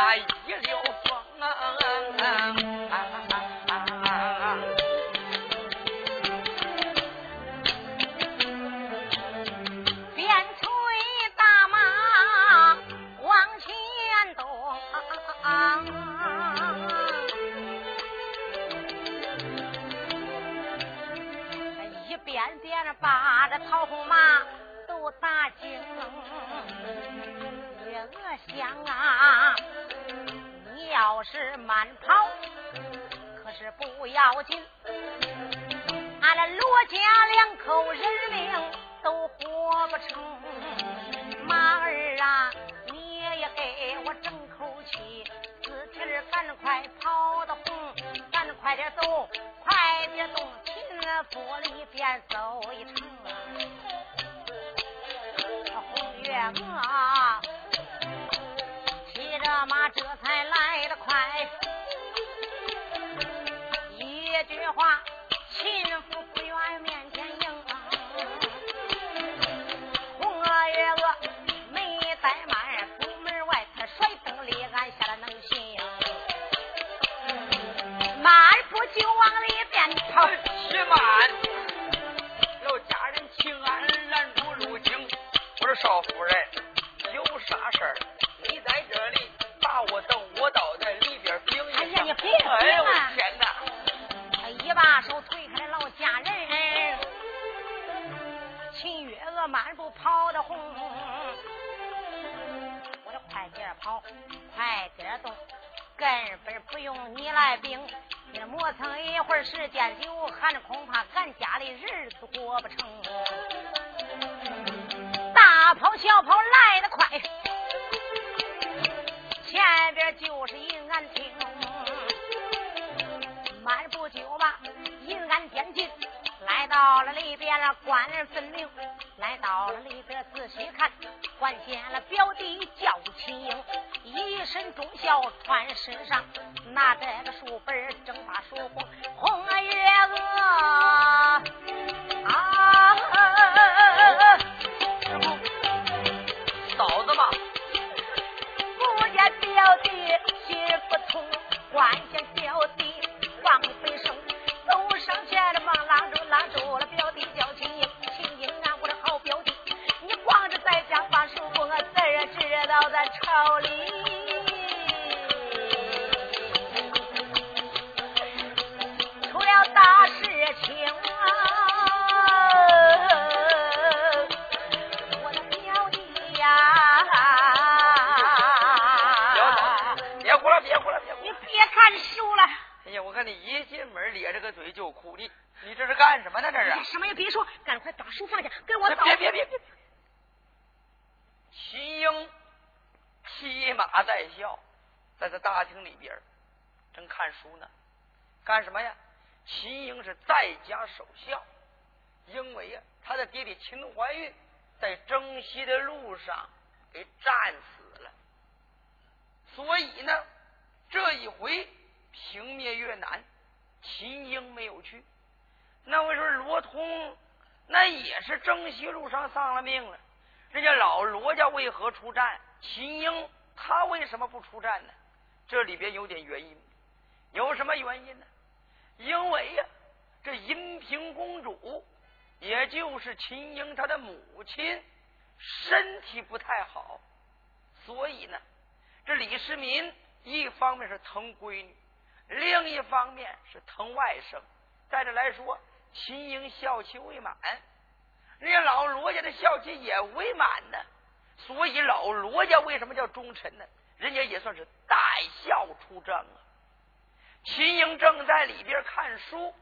他一溜风。把这草红马都打惊，月娥想啊，是慢跑，可是不要紧，俺那罗家两口人命都活不成。马儿啊，你也给我争口气，自己儿赶快跑得红，赶快点走，快点动。府里边走一程啊，红月娥就往里边跑。慢，老家人请俺拦住入京。我说少夫人，有啥事儿？你在这里把我等，我到在里边禀一哎呀，你别哎我天哪！一把手推开老家人，秦月娥漫步跑得红。我说快点跑，快点动，根本不用你来禀。也磨蹭一会儿时间久，还恐怕俺家里日子过不成。大跑小跑来得快，前边就是银安厅，慢不久吧，银安监禁，到了里边了，官人分明。来到了里边仔细看，还见了表弟叫秦英，一身忠孝穿身上，拿着个书本正把书红，红月娥啊，嫂子嘛，不见表弟心不痛，关干什么呢？这是？什么也别说，赶快把书放下，跟我别别别别！秦英。骑马在校，在这大厅里边正看书呢。干什么呀？秦英是在家守孝，因为呀，他的爹爹秦怀玉在征西的路上给战死了，所以呢，这一回平灭越南，秦英没有去。那我说罗通，那也是征西路上丧了命了。人家老罗家为何出战？秦英他为什么不出战呢？这里边有点原因，有什么原因呢？因为呀，这银平公主，也就是秦英她的母亲，身体不太好，所以呢，这李世民一方面是疼闺女，另一方面是疼外甥。再者来说，秦英孝期未满，人家老罗家的孝期也未满呢。所以老罗家为什么叫忠臣呢？人家也算是带孝出征啊。秦英正在里边看书，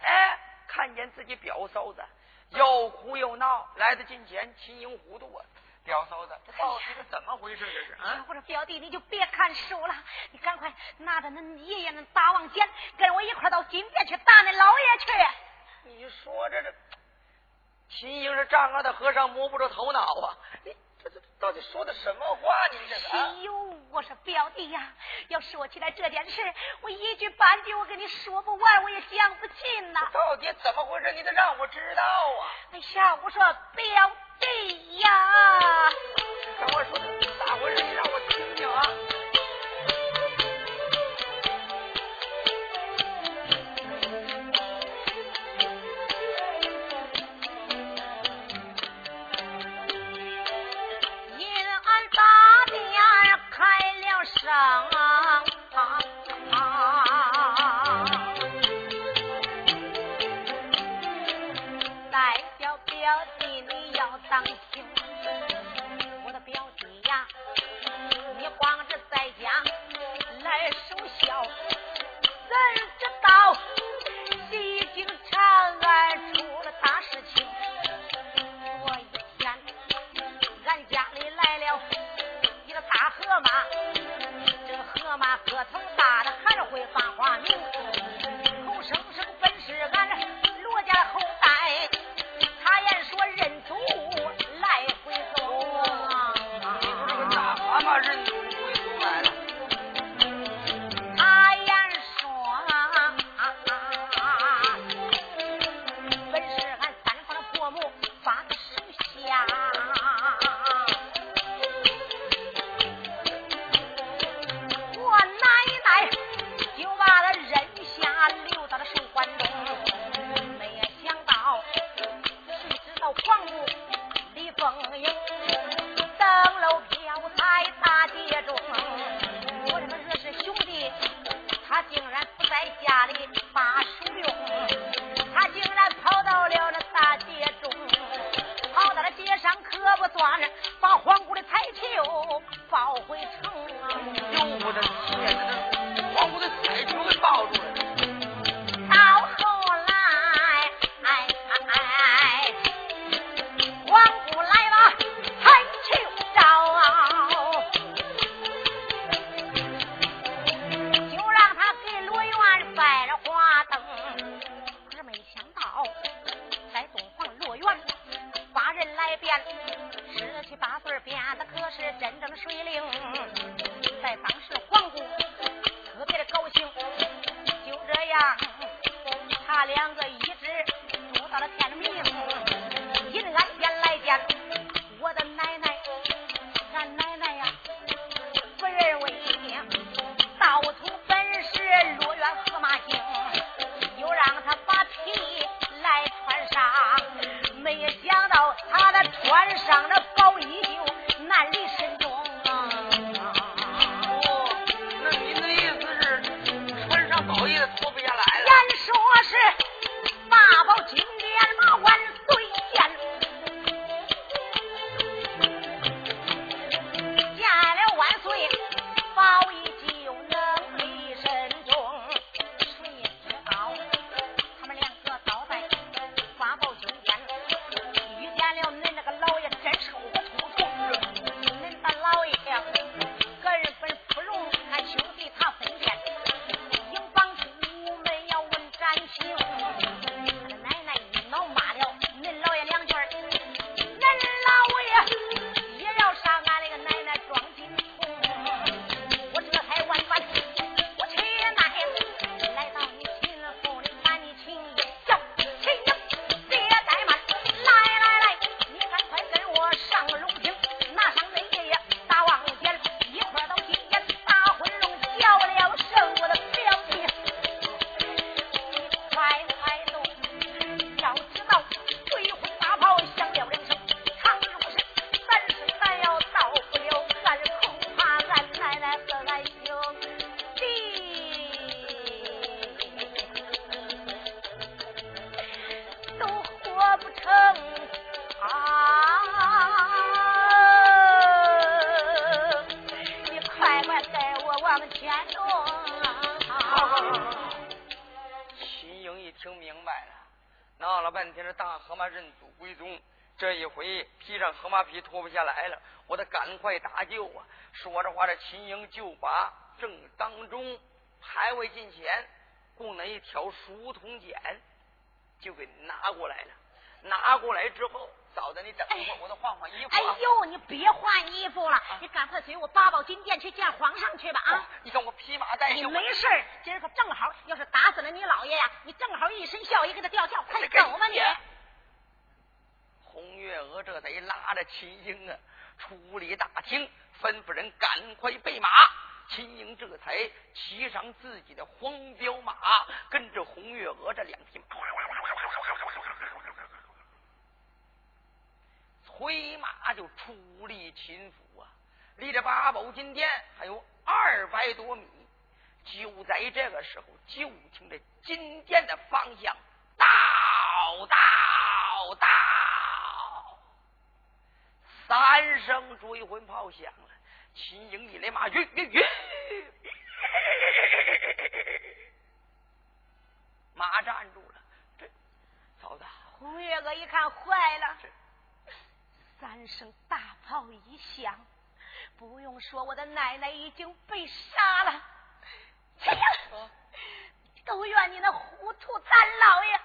哎，看见自己表嫂子又哭又闹，来到近前，秦英糊涂啊，表嫂子，这到底是怎么回事？这是啊！我说表弟，你就别看书了，你赶快拿着恁爷爷那大王剑，跟我一块到金殿去打那老爷去。你说这这，秦英是丈二的和尚摸不着头脑啊！你这这到底说的什么话？你这是？哎呦，我说表弟呀，要说起来这件事，我一句半句我跟你说不完，我也讲不尽呐。到底怎么回事？你得让我知道啊！哎呀，我说表弟呀，秦英就把正当中排位近前供那一条熟铜锏就给拿过来了。拿过来之后。嫂子，你等一会儿，我得换换衣服。哎呦，你别换衣服了，你赶快随我八宝金殿去见皇上去吧啊！你看我披麻戴孝。你没事今儿可正好，要是打死了你老爷呀，你正好一身孝衣给他吊孝，快走吧你。红月娥这得拉着秦英啊，出离大厅，吩咐人赶快备马。秦英这才骑上自己的黄骠马，跟着红月娥这两匹马。回马就出离秦府啊，离这八宝金殿还有二百多米。就在这个时候，就听着金殿的方向，到到到，三声追魂炮响了。秦营里的马晕晕晕，马站住了。这嫂子，红月娥一看，坏了。三声大炮一响，不用说，我的奶奶已经被杀了。秦英，都怨你那糊涂三老爷，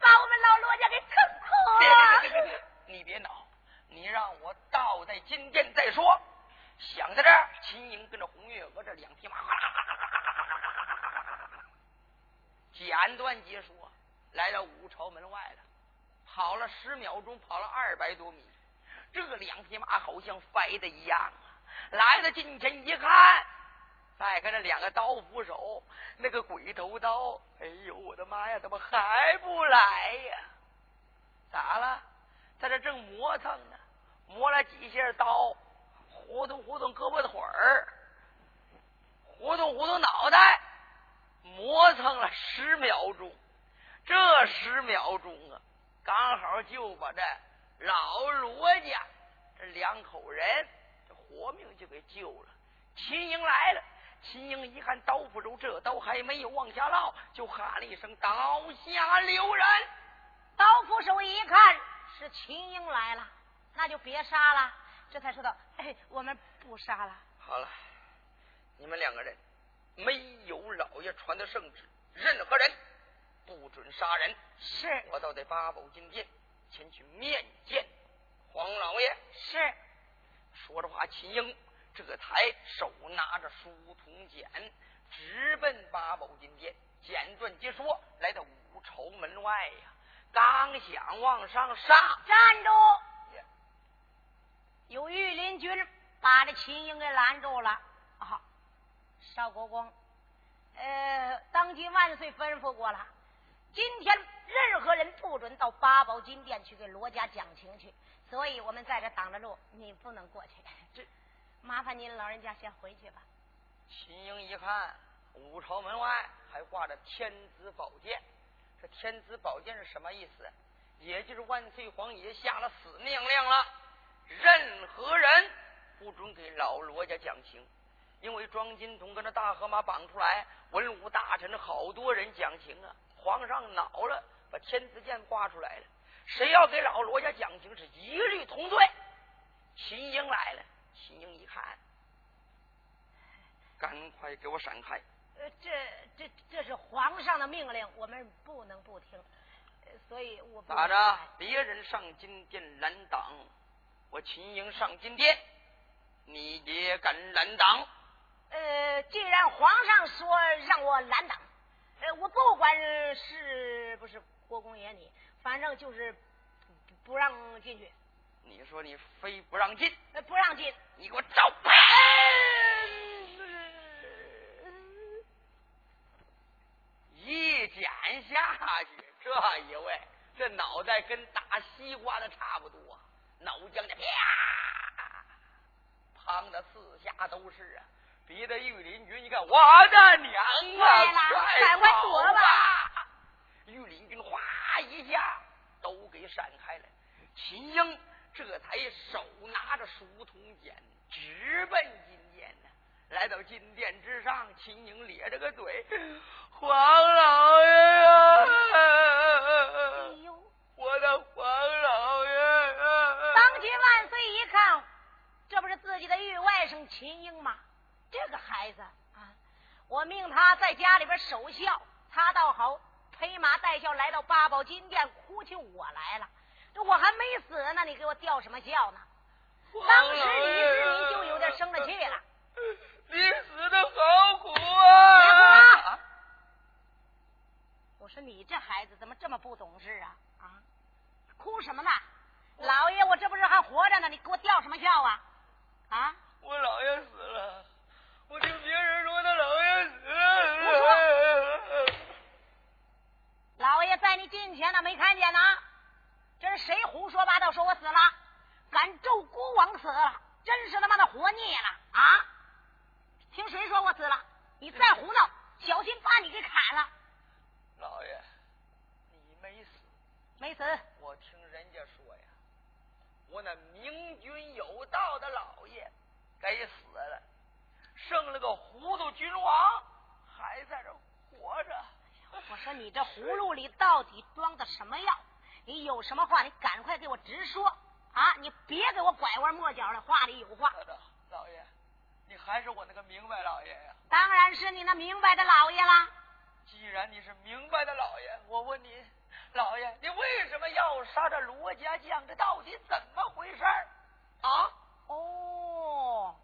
把我们老罗家给坑苦了。别别别别，你别恼，你让我倒在金殿再说。想在这儿，秦英跟着红月娥这两匹马，简短结束，来到五朝门外了。跑了十秒钟，跑了二百多米。这两匹马好像飞的一样啊！来到近前一看，再看这两个刀斧手，那个鬼头刀，哎呦我的妈呀，怎么还不来呀？咋了？在这正磨蹭呢，磨了几下刀，活动活动胳膊腿儿，活动活动脑袋，磨蹭了十秒钟。这十秒钟啊，刚好就把这。老罗家这两口人，这活命就给救了。秦英来了，秦英一看刀斧手，这刀还没有往下落，就喊了一声：“刀下留人！”刀斧手一看是秦英来了，那就别杀了。这才说道：“哎，我们不杀了。”好了，你们两个人没有老爷传的圣旨，任何人不准杀人。是我到得八宝金殿。前去面见黄老爷。是，说着话，秦英这才手拿着书童简，直奔八宝金殿。简短截说，来到五朝门外呀，刚想往上上，站住！有御林军把这秦英给拦住了。啊，邵国公，呃，当今万岁吩咐过了，今天。任何人不准到八宝金殿去给罗家讲情去，所以我们在这挡着路，你不能过去。这麻烦您老人家先回去吧。秦英一看，五朝门外还挂着天子宝剑，这天子宝剑是什么意思？也就是万岁皇爷下了死命令了，任何人不准给老罗家讲情，因为庄金童跟着大河马绑出来，文武大臣好多人讲情啊，皇上恼了。把天子剑挂出来了，谁要给老罗家讲情，是一律同罪。秦英来了，秦英一看，赶快给我闪开！呃，这这这是皇上的命令，我们不能不听，所以我咋着？别人上金殿拦挡，我秦英上金殿，你也敢拦挡？呃，既然皇上说让我拦挡，呃，我不管是不是。国公爷，你反正就是不让进去。你说你非不让进？呃不让进，你给我照办！一剪下去，这一位这脑袋跟大西瓜的差不多，脑浆的啪，滂的四下都是啊！别的御林军，你看我的娘啊！快快躲吧！御林军哗一下都给闪开了，秦英这才手拿着书筒剑直奔金殿呢。来到金殿之上，秦英咧着个嘴：“黄老爷我的黄老爷呀！”秦英吗？这个孩子啊，我命他在家里边守孝，他倒好，披麻戴孝来到八宝金殿哭起我来了。这我还没死呢，你给我吊什么孝呢？当时李世民就有点生了气了。你死的好苦啊！我说你这孩子怎么这么不懂事啊？啊，哭什么呢？老爷，我这不是还活着呢？你给我吊什么孝啊？啊！我老爷死了，我听别人说他老爷死了。老爷在你近前呢，没看见呢？这是谁胡说八道说我死了？敢咒孤王死了，真是他妈的活腻了啊！听谁说我死了？你再胡闹，小心把你给砍了。老爷，你没死，没死。我听人家说呀，我那明君有道的老爷该死了，剩了个糊涂君王还在这活着。我说你这葫芦里到底装的什么药？你有什么话，你赶快给我直说啊！你别给我拐弯抹角的，话里有话。老爷。你还是我那个明白老爷呀？当然是你那明白的老爷了。既然你是明白的老爷，我问你，老爷，你为什么要杀这罗家将？这到底怎么回事啊？哦，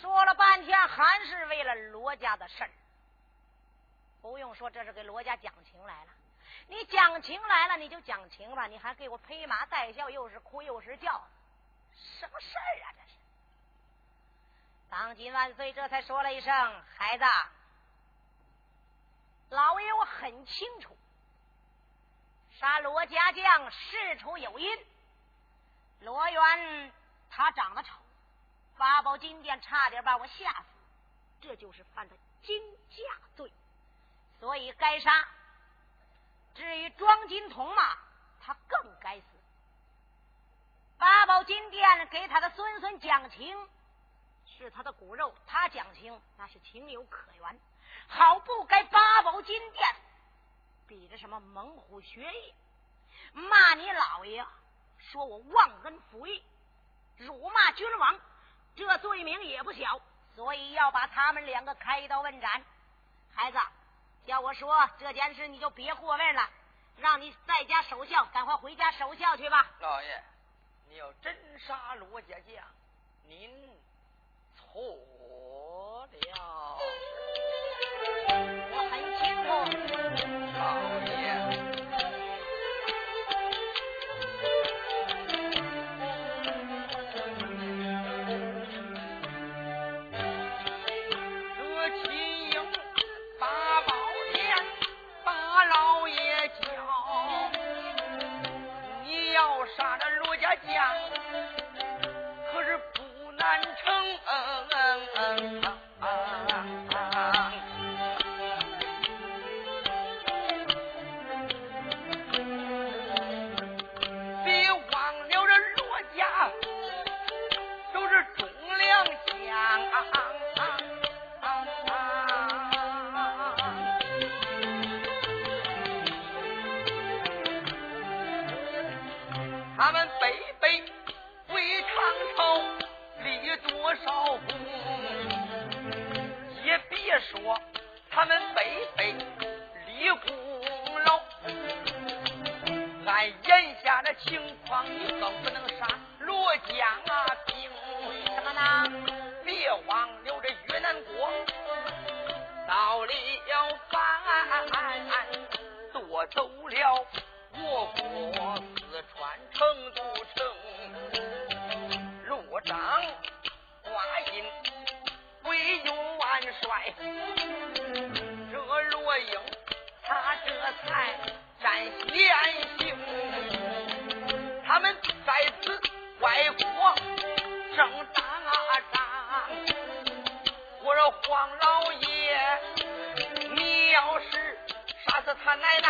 说了半天还是为了罗家的事儿。不用说，这是给罗家讲情来了。你讲情来了，你就讲情吧。你还给我披麻戴孝，又是哭又是叫，什么事儿啊？这是。当今万岁，这才说了一声：“孩子，老爷我很清楚，杀罗家将事出有因。罗元他长得丑，八宝金殿差点把我吓死，这就是犯的惊驾罪，所以该杀。庄金童嘛，他更该死。八宝金殿给他的孙孙讲情。”是他的骨肉，他讲情那是情有可原，好不该八宝金殿比着什么猛虎学艺，骂你老爷，说我忘恩负义，辱骂君王，这罪名也不小，所以要把他们两个开刀问斩。孩子，要我说这件事你就别过问了，让你在家守孝，赶快回家守孝去吧。老爷，你要真杀罗家将，您。错了，我很清楚，老爷。三成。说他们北北立功劳，俺眼下的情况你更不能杀罗江啊兵。什么呢？别忘了这越南国，到了反夺走了我国四川成都城，罗江挂阴。归勇万帅。这罗英他这才沾险行，他们在此外国正打仗。我说黄老爷，你要是杀死他奶奶，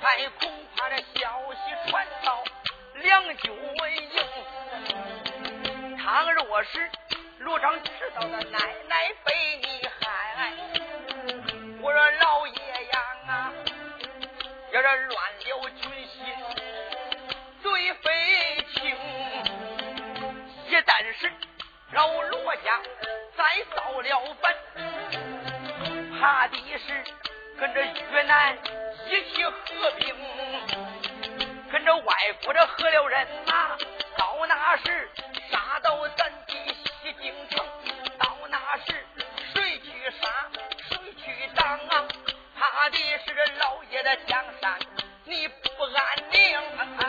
还恐怕这消息传到梁九营。倘若是罗章知道的奶奶被你害，我说老爷呀，要这乱了军心，罪非轻。一旦是老罗家再造了反，怕的是跟着越南一起合平，跟着外国的合了人呐，到那时杀到咱。京城，到那时谁去杀谁去当啊？怕的是老爷的江山你不安宁。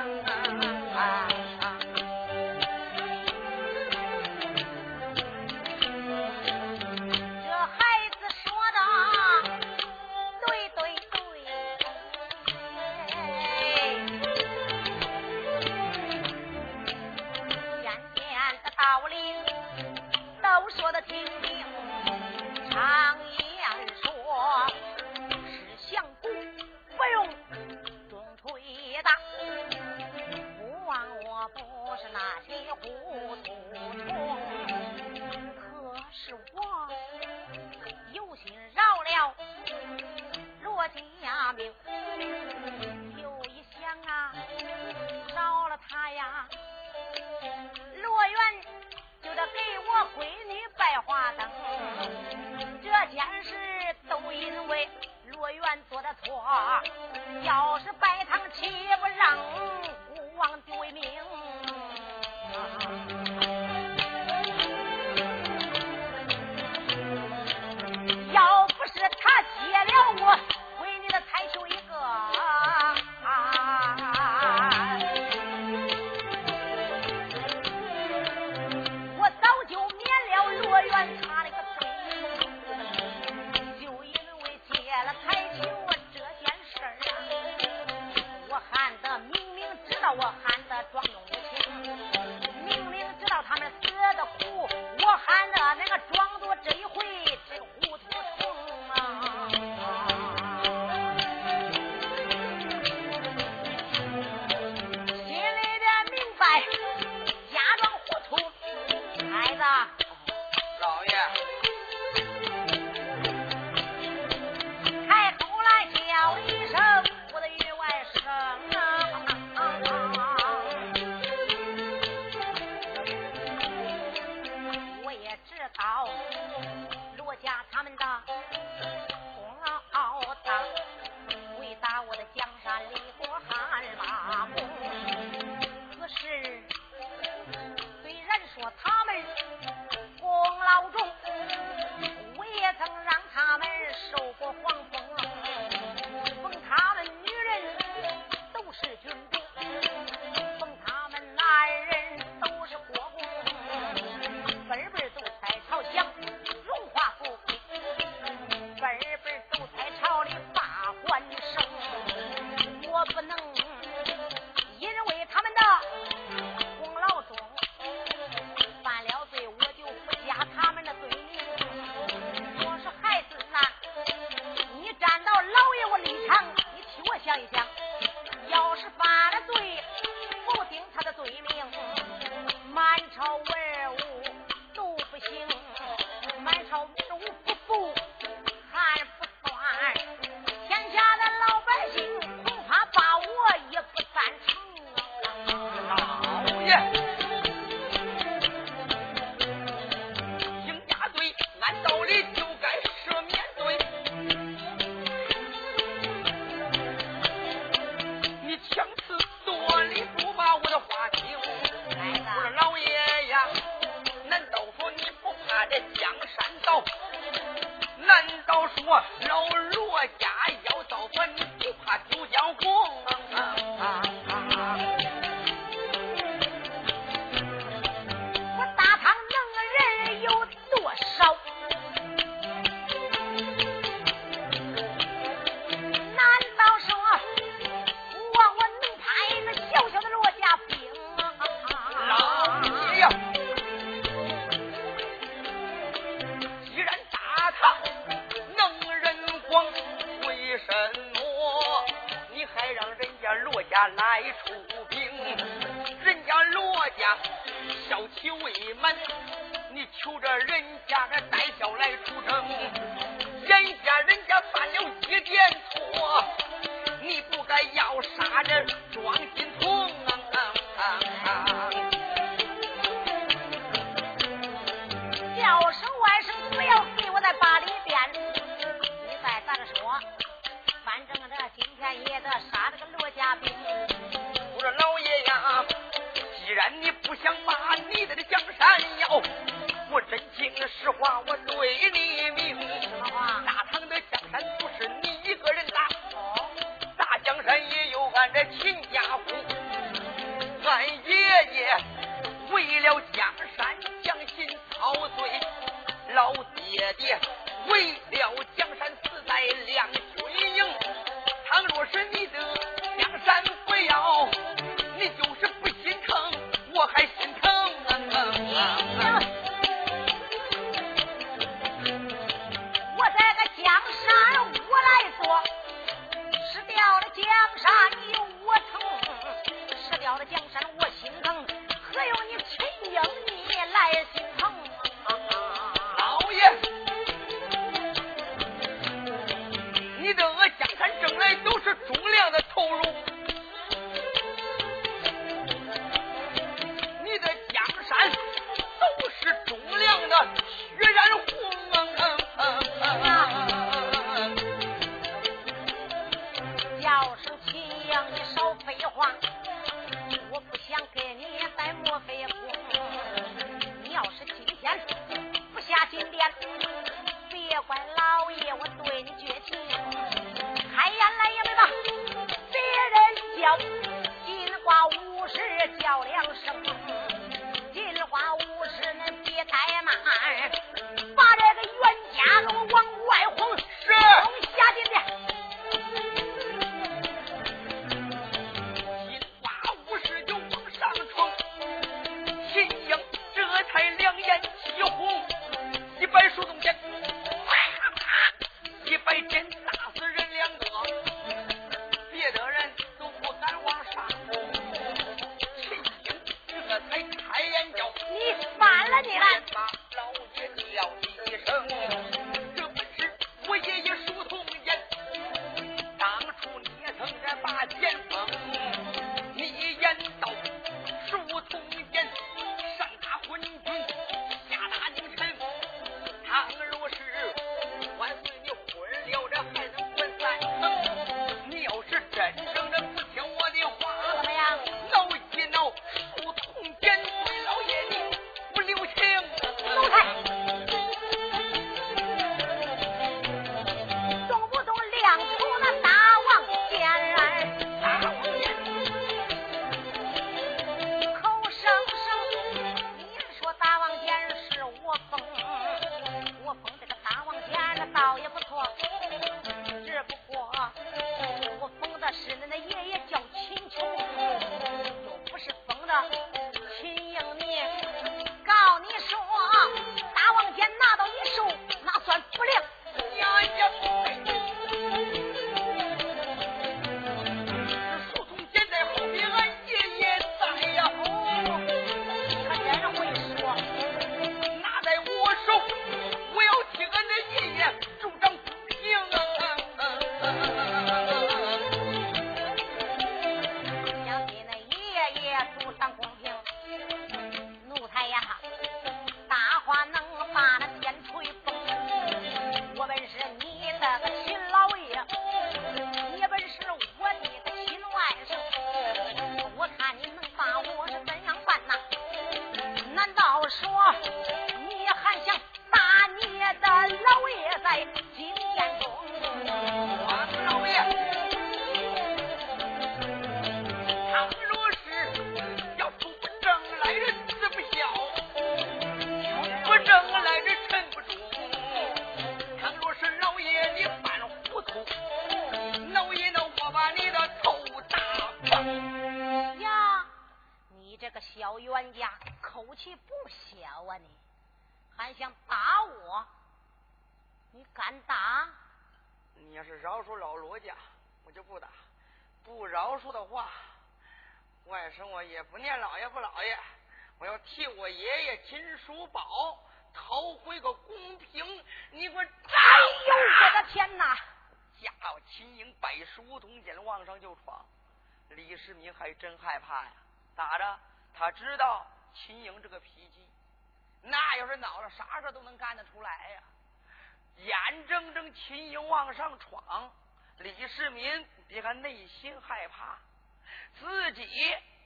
秦英往上闯，李世民别看内心害怕，自己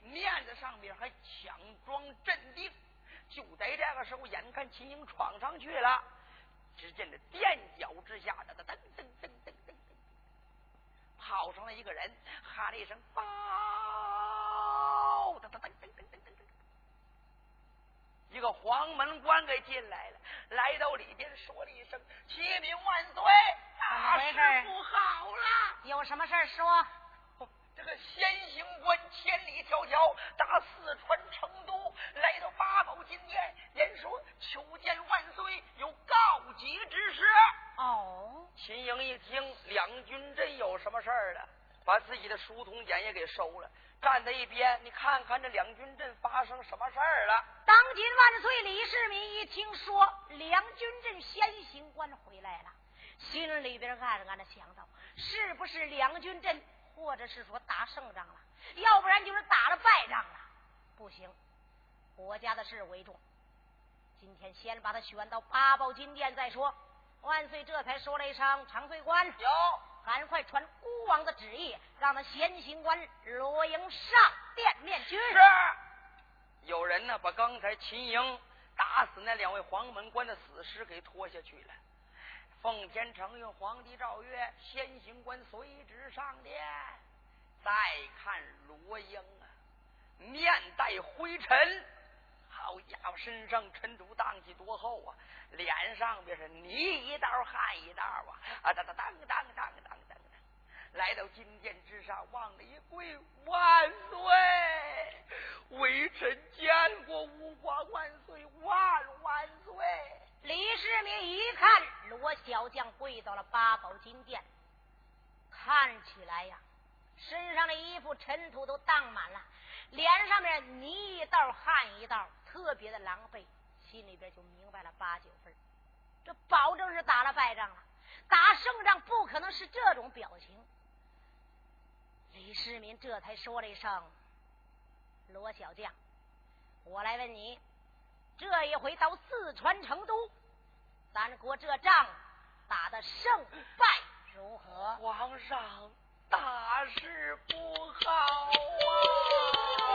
面子上边还强装镇定。就在这个时候，眼看秦英闯上去了，只见这垫脚之下，噔噔噔噔噔噔噔，跑上来一个人，喊了一声：“报！”噔噔噔噔噔噔噔，一个黄门官给进来了，来到里边说了一声：“启禀万岁，大事不好了！”有什么事说？这个先行官千里迢迢打四川成都，来到八宝金殿，言说求见万岁，有告急之事。哦，秦英一听，两军真有什么事儿了？把自己的书童简也给收了，站在一边。你看看这两军阵发生什么事儿了？当今万岁！李世民一听说两军阵先行官回来了，心里边暗暗的想到：是不是两军阵，或者是说打胜仗了？要不然就是打了败仗了。不行，国家的事为重，今天先把他选到八宝金殿再说。万岁这才说了一声：“长岁官有。”赶快传孤王的旨意，让那先行官罗营上殿面君。是，有人呢把刚才秦营打死那两位黄门官的死尸给拖下去了。奉天承运，皇帝诏曰：先行官随旨上殿。再看罗英啊，面带灰尘，好家伙，身上尘土荡气多厚啊，脸上边是泥一道，汗一道啊。啊，当当当当当当当，来到金殿之上，往里一跪，万岁，微臣见过五皇万岁，万万岁。李世民一看，罗小将跪到了八宝金殿，看起来呀。身上的衣服尘土都荡满了，脸上面泥一道汗一道，特别的狼狈。心里边就明白了八九分，这保证是打了败仗了。打胜仗不可能是这种表情。李世民这才说了一声：“罗小将，我来问你，这一回到四川成都，咱国这仗打的胜败如何？”皇上，大事不好啊！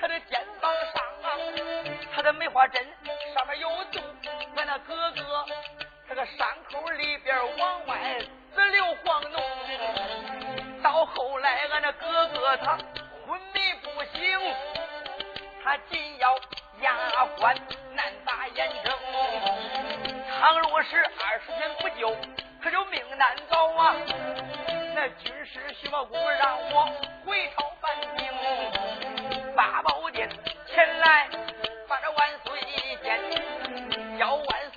他的肩膀上啊，他的梅花针上面有洞，俺那哥哥这个伤口里边往外直流黄脓，到后来俺那哥哥他昏迷不醒，他紧要牙关难打眼症，倘若是二十天不救。可就命难保啊！那军师徐茂公让我回朝办兵，八宝殿前来把这万岁见，叫万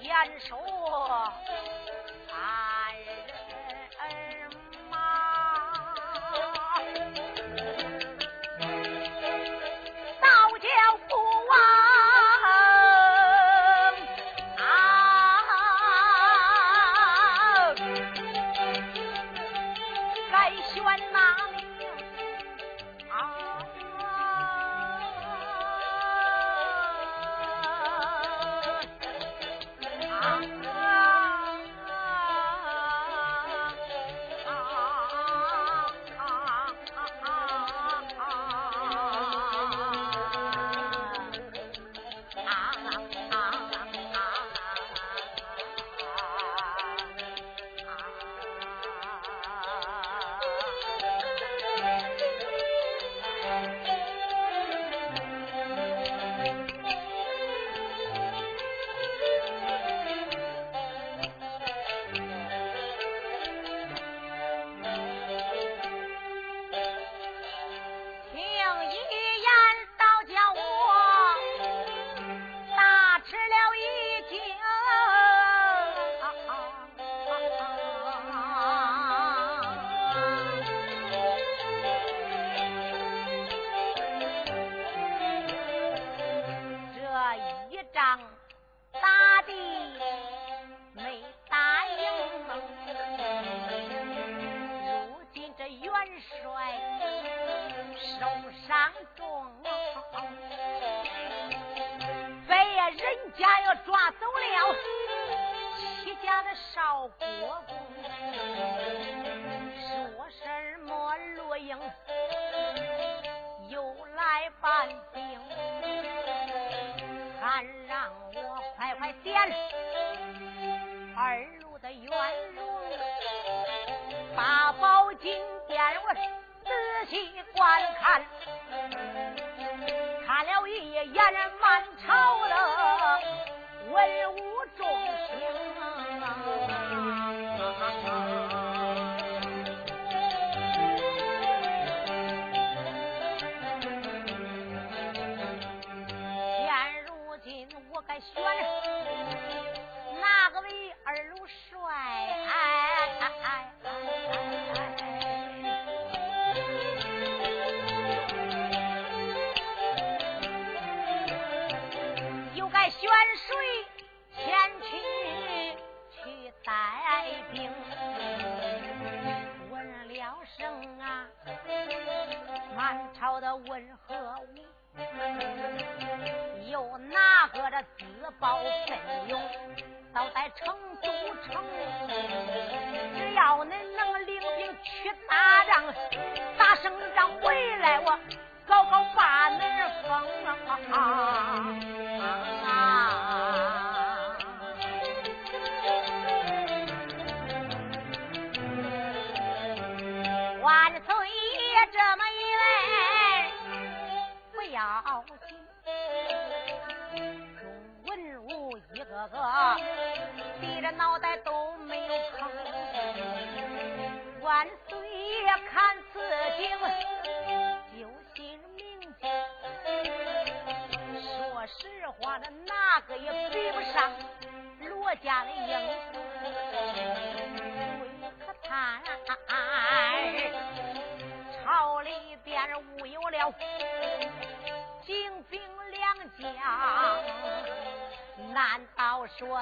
严守啊。中，被人家要抓走了。齐家的少国公，说什么落英又来犯兵，还让我快快点。二路的元戎，把宝金点我仔细观看。看了一眼满朝的文武重卿，现如今我该选。问何物？有哪个这自报奋用？倒在成都城，只要恁能领兵去打仗，打胜仗回来，我高高把恁封。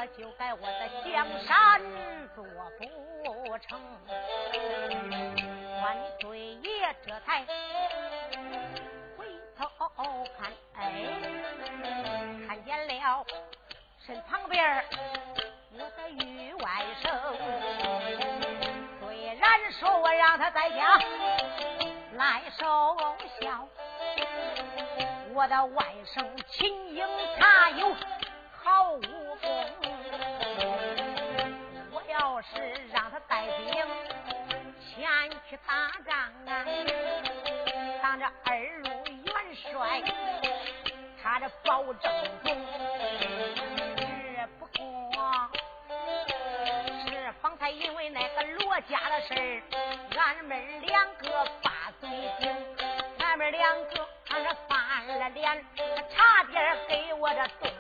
就该我的江山做不成。万岁爷这才回头看，哎，看见了身旁边我的玉外甥，虽然说我让他在家来守孝。我的外甥秦英，他有好武功。是让他带兵前去打仗啊！当着二路元帅，他这保证中，只不过是方才因为那个罗家的事儿，俺们两个把嘴顶，俺们两个俺这翻了脸，差点给我这。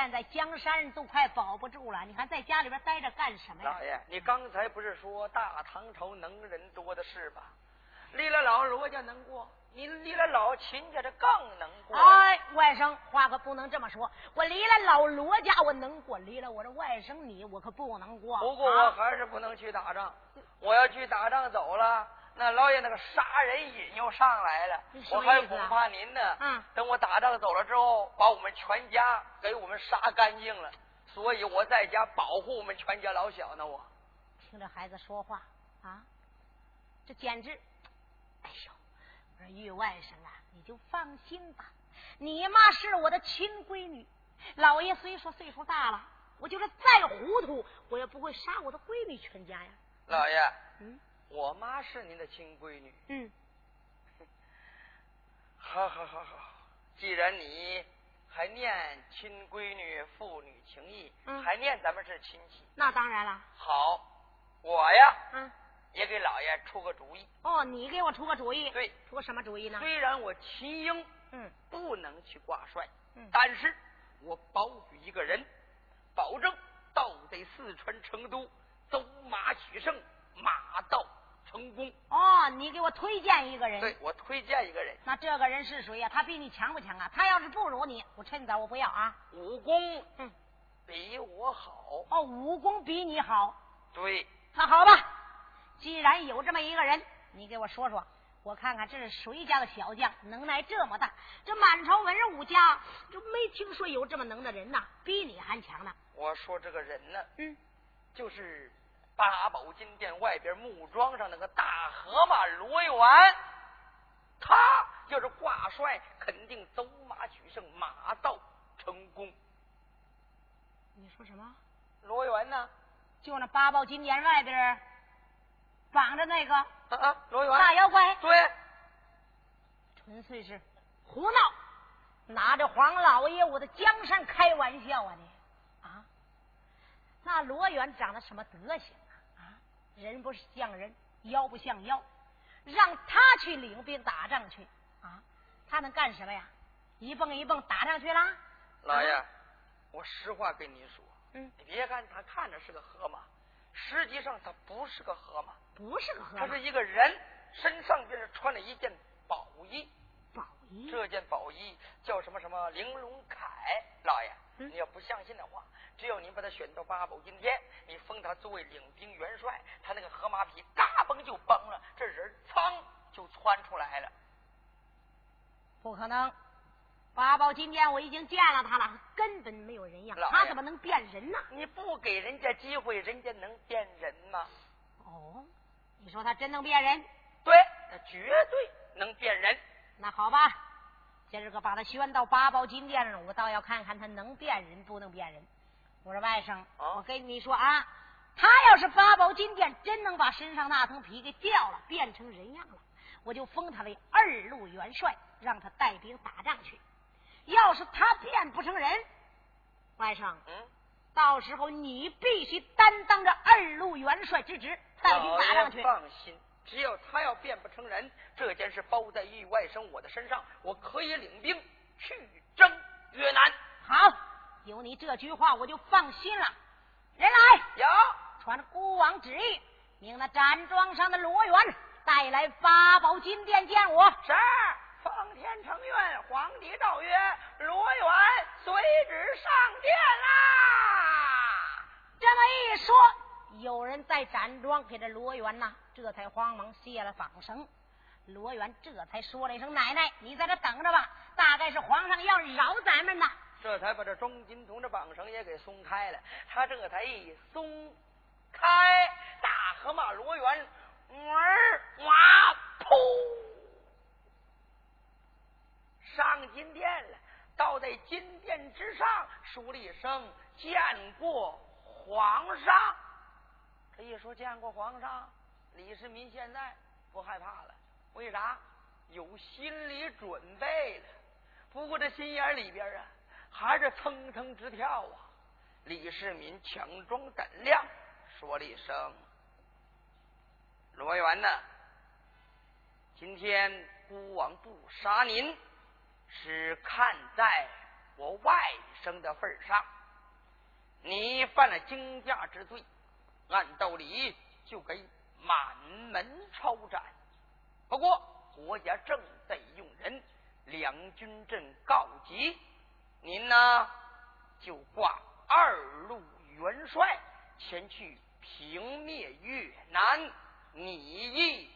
现在江山都快保不住了你还在家里边待着干什么呀？大爷你刚才不是说大唐朝能人多的是吧离了老罗家能过您离了老秦家这更能过哎外甥话可不能这么说我离了老罗家我能过离了我这外甥你我可不能过不过我还是不能去打仗我要去打仗走了那老爷那个杀人瘾又上来了。我还恐怕您呢。嗯。等我打仗走了之后，把我们全家给我们杀干净了。所以我在家保护我们全家老小呢。我听着孩子说话啊，这简直，哎呦！我说玉外甥啊，你就放心吧。你妈是我的亲闺女，老爷虽说岁数大了，我就是再糊涂，我也不会杀我的闺女全家呀。老爷，嗯，我妈是您的亲闺女。嗯，好好好好，既然你还念亲闺女父女情谊，嗯，还念咱们是亲戚，那当然了。好，我呀，嗯。也给老爷出个主意。哦，你给我出个主意，对，出个什么主意呢？虽然我秦英嗯。不能去挂帅，嗯，但是我保举一个人，保证到得四川成都走马取胜，成功。哦，你给我推荐一个人，对我推荐一个人。那这个人是谁呀？他比你强不强啊？他要是不如你，我趁早我不要啊。武功嗯比我好哦，武功比你好。对，那好吧。既然有这么一个人，你给我说说，我看看这是谁家的小将，能耐这么大？这满朝文武家就没听说有这么能的人呐，比你还强呢。我说这个人呢，嗯，就是八宝金殿外边木桩上那个大河马罗元，他要是挂帅，肯定走马取胜，马到成功。你说什么？罗元呢？就那八宝金殿外边。绑着那个啊，罗元大妖怪，对，纯粹是胡闹，拿着黄老爷我的江山开玩笑啊你啊！那罗元长得什么德行啊？啊，人不像人，妖不像妖，让他去领兵打仗去啊？他能干什么呀？一蹦一蹦打上去了？老爷，我实话跟你说，嗯，你别看他看着是个河马。实际上他不是个河马，不是个河马，他是一个人，身上边是穿了一件宝衣。宝衣，这件宝衣叫什么什么玲珑铠？老爷，嗯、你要不相信的话，只要你把他选到八宝金殿，你封他作为领兵元帅，他那个河马皮嘎嘣就崩了，这人噌就窜出来了。不可能。八宝金殿我已经见了他了，根本没有人样，他怎么能变人呢？你不给人家机会，人家能变人吗？哦，你说他真能变人？对，他绝对能变人。那好吧，今儿个把他宣到八宝金殿上，我倒要看看他能变人不能变人。我说外甥，哦、我跟你说啊，他要是八宝金殿真能把身上那层皮给掉了，变成人样了，我就封他为二路元帅，让他带兵打仗去。要是他变不成人，外甥，嗯，到时候你必须担当着二路元帅之职，带兵打仗去。放心，只要他要变不成人，这件事包在玉外甥我的身上，我可以领兵去征越南。好，有你这句话，我就放心了。人来，有，传孤王旨意，命那站庄上的罗元带来八宝金殿见我。是。奉天承运，皇帝诏曰：罗元随旨上殿啦！这么一说，有人在展庄给这罗元呐，这才慌忙卸了绑绳。罗元这才说了一声：“奶奶，你在这等着吧，大概是皇上要饶咱们呐。”这才把这钟金童的绑绳也给松开了。他这才一松开，大河马罗元，儿哇噗！上金殿了，倒在金殿之上，说了一声“见过皇上”。这一说“见过皇上”，李世民现在不害怕了，为啥？有心理准备了。不过这心眼里边啊，还是蹭蹭直跳啊。李世民强装胆量，说了一声：“罗元呢，今天孤王不杀您。”是看在我外甥的份上，你犯了惊驾之罪，按道理就该满门抄斩。不过国家正在用人，两军阵告急，您呢就挂二路元帅前去平灭越南，你意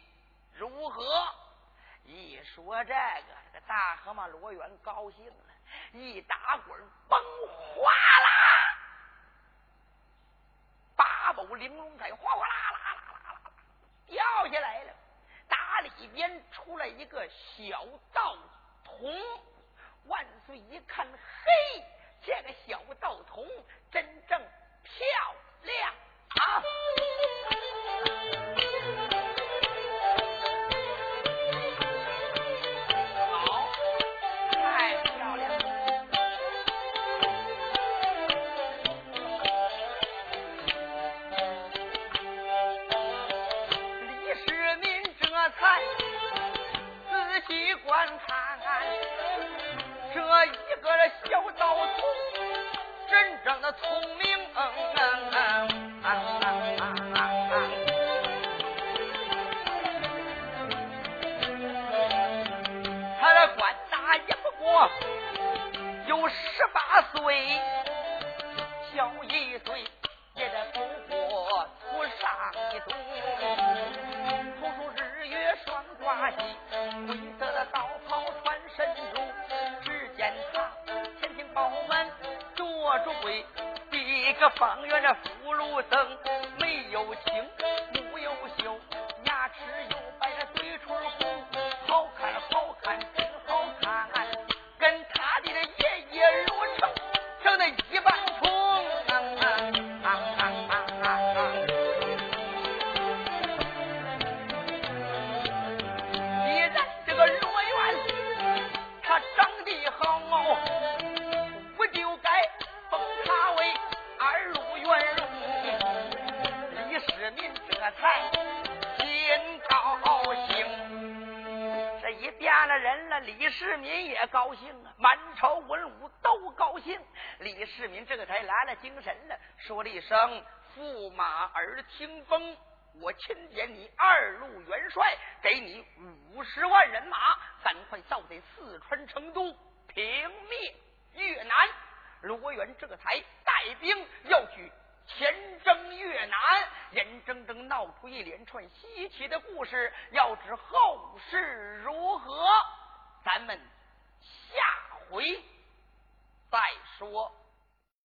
如何？一说这个，这个大河马罗元高兴了，一打滚崩哗啦，八宝玲珑彩哗哗啦啦啦啦啦掉下来了，打里边出来一个小道童。万岁一看，嘿，这个小道童真正漂亮啊！小道童真正的聪明他的官大也不过有十八岁元帅，